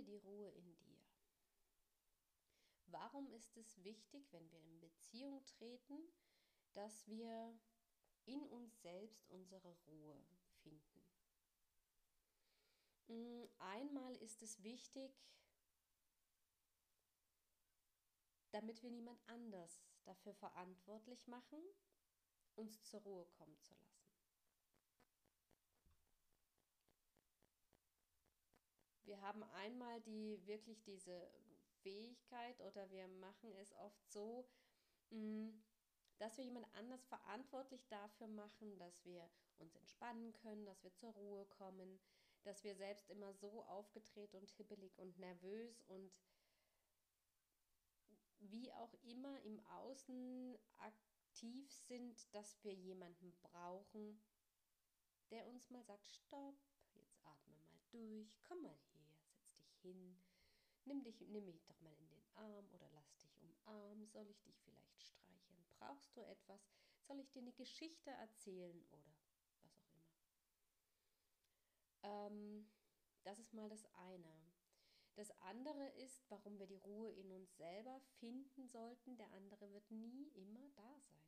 Finde die Ruhe in dir. Warum ist es wichtig, wenn wir in Beziehung treten, dass wir in uns selbst unsere Ruhe finden? Mm, einmal ist es wichtig, damit wir niemand anders dafür verantwortlich machen, uns zur Ruhe kommen zu lassen. Wir haben einmal die wirklich diese Fähigkeit oder wir machen es oft so, mm, dass wir jemand anders verantwortlich dafür machen, dass wir uns entspannen können, dass wir zur Ruhe kommen, dass wir selbst immer so aufgedreht und hibbelig und nervös und wie auch immer im Außen aktiv sind, dass wir jemanden brauchen, der uns mal sagt, stopp, jetzt atme mal durch, komm mal hin, nimm, dich, nimm mich doch mal in den Arm oder lass dich umarmen, soll ich dich vielleicht streicheln, brauchst du etwas, soll ich dir eine Geschichte erzählen oder was auch immer. Ähm, das ist mal das eine. Das andere ist, warum wir die Ruhe in uns selber finden sollten. Der andere wird nie immer da sein.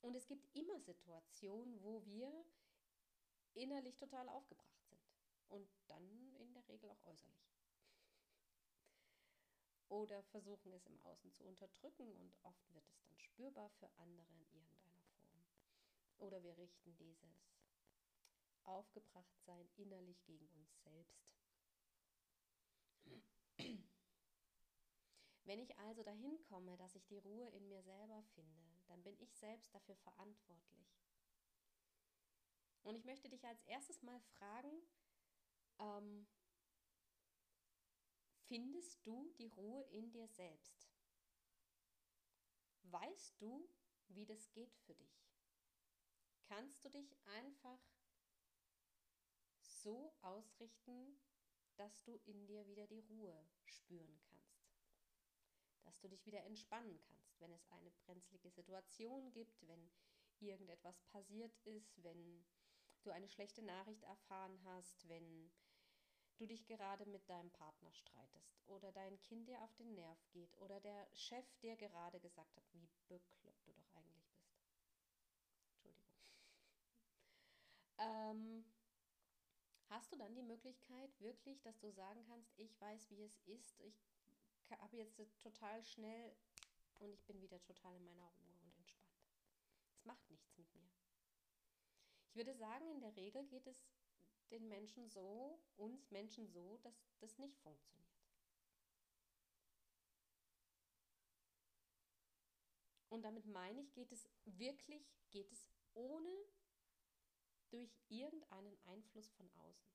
Und es gibt immer Situationen, wo wir innerlich total aufgebracht sind. Und dann in der Regel auch äußerlich. Oder versuchen es im Außen zu unterdrücken und oft wird es dann spürbar für andere in irgendeiner Form. Oder wir richten dieses Aufgebrachtsein innerlich gegen uns selbst. Wenn ich also dahin komme, dass ich die Ruhe in mir selber finde, dann bin ich selbst dafür verantwortlich. Und ich möchte dich als erstes mal fragen, ähm, findest du die Ruhe in dir selbst? Weißt du, wie das geht für dich? Kannst du dich einfach so ausrichten, dass du in dir wieder die Ruhe spüren kannst? dass du dich wieder entspannen kannst, wenn es eine brenzlige Situation gibt, wenn irgendetwas passiert ist, wenn du eine schlechte Nachricht erfahren hast, wenn du dich gerade mit deinem Partner streitest oder dein Kind dir auf den Nerv geht oder der Chef dir gerade gesagt hat, wie bekloppt du doch eigentlich bist. Entschuldigung. ähm, hast du dann die Möglichkeit wirklich, dass du sagen kannst, ich weiß, wie es ist, ich habe jetzt total schnell und ich bin wieder total in meiner Ruhe und entspannt. Es macht nichts mit mir. Ich würde sagen, in der Regel geht es den Menschen so, uns Menschen so, dass das nicht funktioniert. Und damit meine ich, geht es wirklich, geht es ohne durch irgendeinen Einfluss von außen.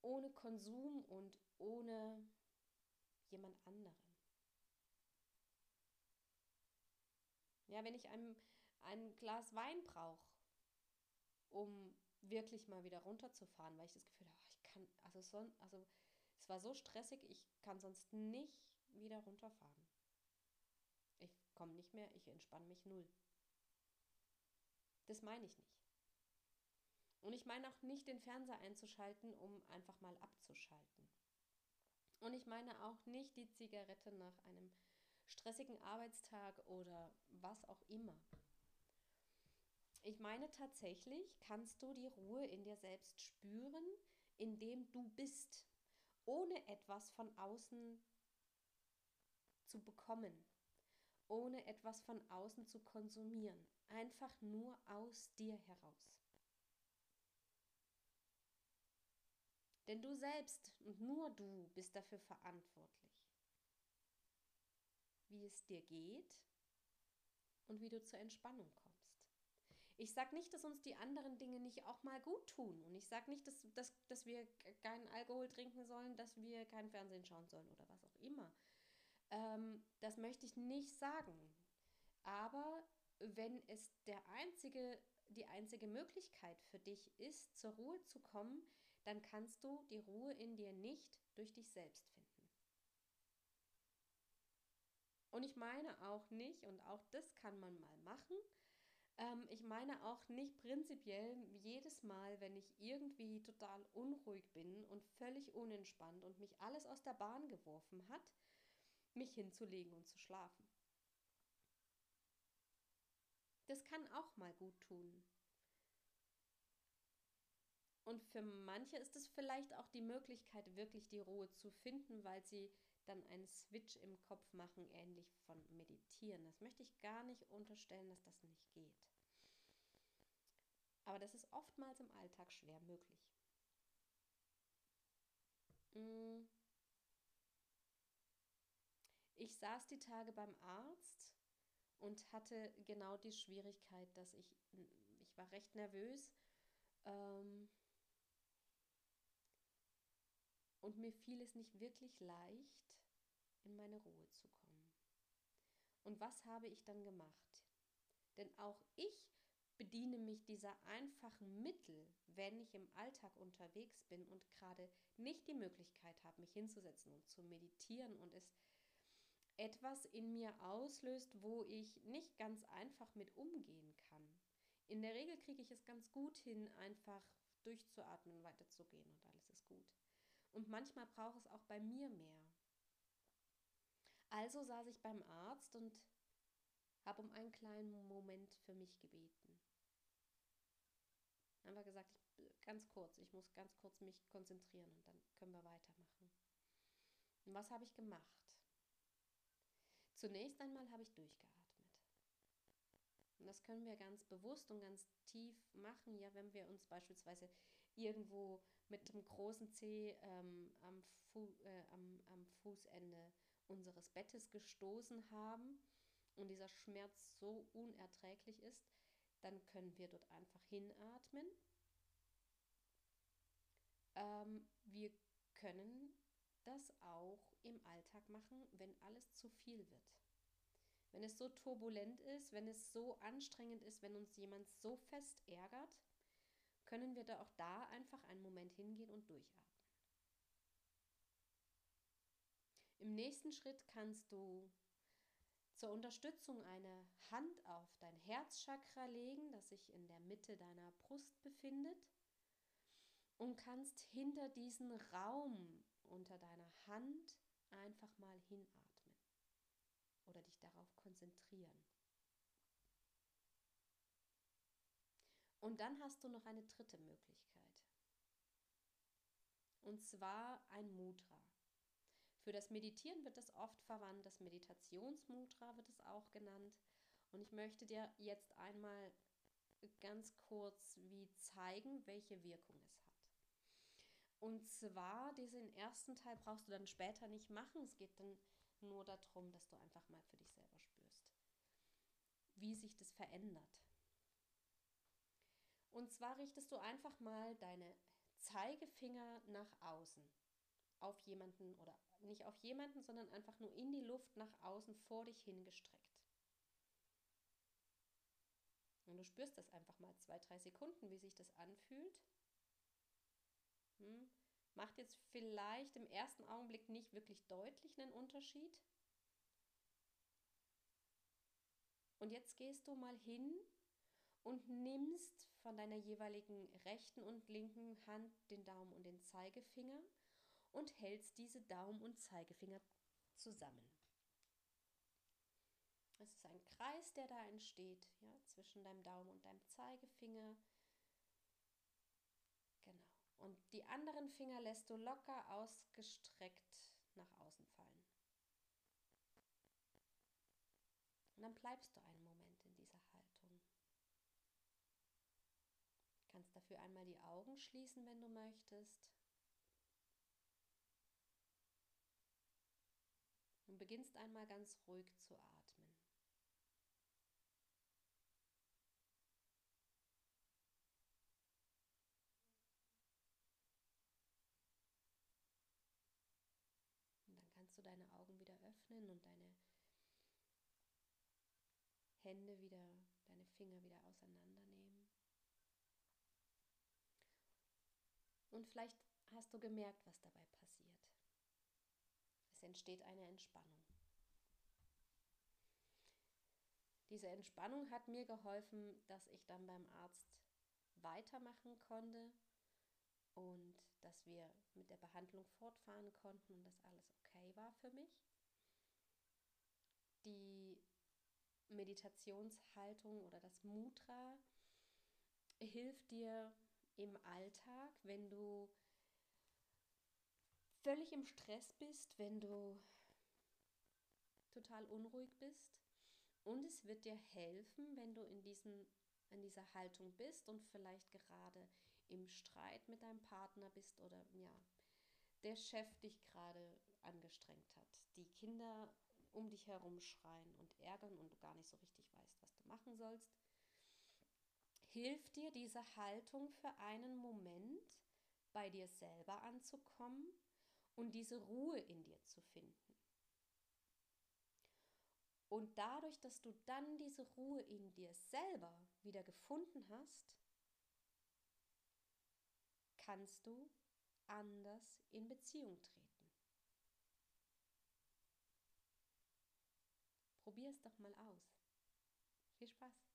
Ohne Konsum und ohne jemand anderen. Ja, wenn ich ein, ein Glas Wein brauche, um wirklich mal wieder runterzufahren, weil ich das Gefühl habe, ich kann, also, so, also es war so stressig, ich kann sonst nicht wieder runterfahren. Ich komme nicht mehr, ich entspanne mich null. Das meine ich nicht. Und ich meine auch nicht, den Fernseher einzuschalten, um einfach mal abzuschalten. Und ich meine auch nicht die Zigarette nach einem stressigen Arbeitstag oder was auch immer. Ich meine tatsächlich, kannst du die Ruhe in dir selbst spüren, indem du bist, ohne etwas von außen zu bekommen, ohne etwas von außen zu konsumieren, einfach nur aus dir heraus. Denn du selbst und nur du bist dafür verantwortlich, wie es dir geht und wie du zur Entspannung kommst. Ich sage nicht, dass uns die anderen Dinge nicht auch mal gut tun. Und ich sage nicht, dass, dass, dass wir keinen Alkohol trinken sollen, dass wir kein Fernsehen schauen sollen oder was auch immer. Ähm, das möchte ich nicht sagen. Aber wenn es der einzige die einzige Möglichkeit für dich ist, zur Ruhe zu kommen, dann kannst du die Ruhe in dir nicht durch dich selbst finden. Und ich meine auch nicht, und auch das kann man mal machen, Ähm, ich meine auch nicht prinzipiell jedes Mal, wenn ich irgendwie total unruhig bin und völlig unentspannt und mich alles aus der Bahn geworfen hat, mich hinzulegen und zu schlafen. Das kann auch mal gut tun. Und für manche ist es vielleicht auch die Möglichkeit, wirklich die Ruhe zu finden, weil sie dann einen Switch im Kopf machen, ähnlich von Meditieren. Das möchte ich gar nicht unterstellen, dass das nicht geht. Aber das ist oftmals im Alltag schwer möglich. Mm. Ich saß die Tage beim Arzt und hatte genau die Schwierigkeit, dass ich, ich war recht nervös ähm, und mir fiel es nicht wirklich leicht, in meine Ruhe zu kommen. Und was habe ich dann gemacht? Denn auch ich bediene mich dieser einfachen Mittel, wenn ich im Alltag unterwegs bin und gerade nicht die Möglichkeit habe, mich hinzusetzen und zu meditieren und es etwas in mir auslöst, wo ich nicht ganz einfach mit umgehen kann. In der Regel kriege ich es ganz gut hin, einfach durchzuatmen, weiterzugehen und alles ist gut. Und manchmal braucht es auch bei mir mehr. Also saß ich beim Arzt und habe um einen kleinen Moment für mich gebeten. Einfach gesagt, ich, ganz kurz, ich muss ganz kurz mich konzentrieren und dann können wir weitermachen. Und was habe ich gemacht? Zunächst einmal habe ich durchgeatmet. Und das können wir ganz bewusst und ganz tief machen, ja, wenn wir uns beispielsweise irgendwo mit dem großen Zeh ähm, am, Fu äh, am, am Fußende unseres Bettes gestoßen haben und dieser Schmerz so unerträglich ist, dann können wir dort einfach hinatmen. Ähm, wir können das auch im Alltag machen, wenn alles zu viel wird. Wenn es so turbulent ist, wenn es so anstrengend ist, wenn uns jemand so fest ärgert, können wir da auch da einfach einen Moment hingehen und durchatmen. Im nächsten Schritt kannst du zur Unterstützung eine Hand auf dein Herzchakra legen, das sich in der Mitte deiner Brust befindet und kannst hinter diesen Raum unter deiner Hand einfach mal hinatmen oder dich darauf konzentrieren. Und dann hast du noch eine dritte Möglichkeit. Und zwar ein Mudra. Für das Meditieren wird das oft verwandt, das Meditationsmudra wird es auch genannt. Und ich möchte dir jetzt einmal ganz kurz wie zeigen, welche Wirkung es hat. Und zwar, diesen ersten Teil brauchst du dann später nicht machen. Es geht dann nur darum, dass du einfach mal für dich selber spürst, wie sich das verändert. Und zwar richtest du einfach mal deine Zeigefinger nach außen auf jemanden oder nicht auf jemanden, sondern einfach nur in die Luft nach außen vor dich hingestreckt. Und du spürst das einfach mal zwei, drei Sekunden, wie sich das anfühlt. Hm. Macht jetzt vielleicht im ersten Augenblick nicht wirklich deutlich einen Unterschied. Und jetzt gehst du mal hin und nimmst von deiner jeweiligen rechten und linken Hand den Daumen und den Zeigefinger und hältst diese Daumen und Zeigefinger zusammen. Es ist ein Kreis, der da entsteht, ja, zwischen deinem Daumen und deinem Zeigefinger. Genau. Und die anderen Finger lässt du locker ausgestreckt nach außen fallen. Und dann bleibst du einen Moment in dieser Haltung. Du kannst dafür einmal die Augen schließen, wenn du möchtest. Beginnst einmal ganz ruhig zu atmen. Und dann kannst du deine Augen wieder öffnen und deine Hände wieder, deine Finger wieder auseinandernehmen. Und vielleicht hast du gemerkt, was dabei passiert entsteht eine Entspannung. diese Entspannung hat mir geholfen, dass ich dann beim Arzt weitermachen konnte und dass wir mit der Behandlung fortfahren konnten und dass alles okay war für mich. Die Meditationshaltung oder das Mudra hilft dir im Alltag, wenn du völlig im Stress bist, wenn du total unruhig bist. Und es wird dir helfen, wenn du in, diesem, in dieser Haltung bist und vielleicht gerade im Streit mit deinem Partner bist oder ja, der Chef dich gerade angestrengt hat. Die Kinder um dich herum schreien und ärgern und du gar nicht so richtig weißt, was du machen sollst. Hilft dir diese Haltung für einen Moment bei dir selber anzukommen und diese Ruhe in dir zu finden. Und dadurch, dass du dann diese Ruhe in dir selber wieder gefunden hast, kannst du anders in Beziehung treten. Probier es doch mal aus. Viel Spaß!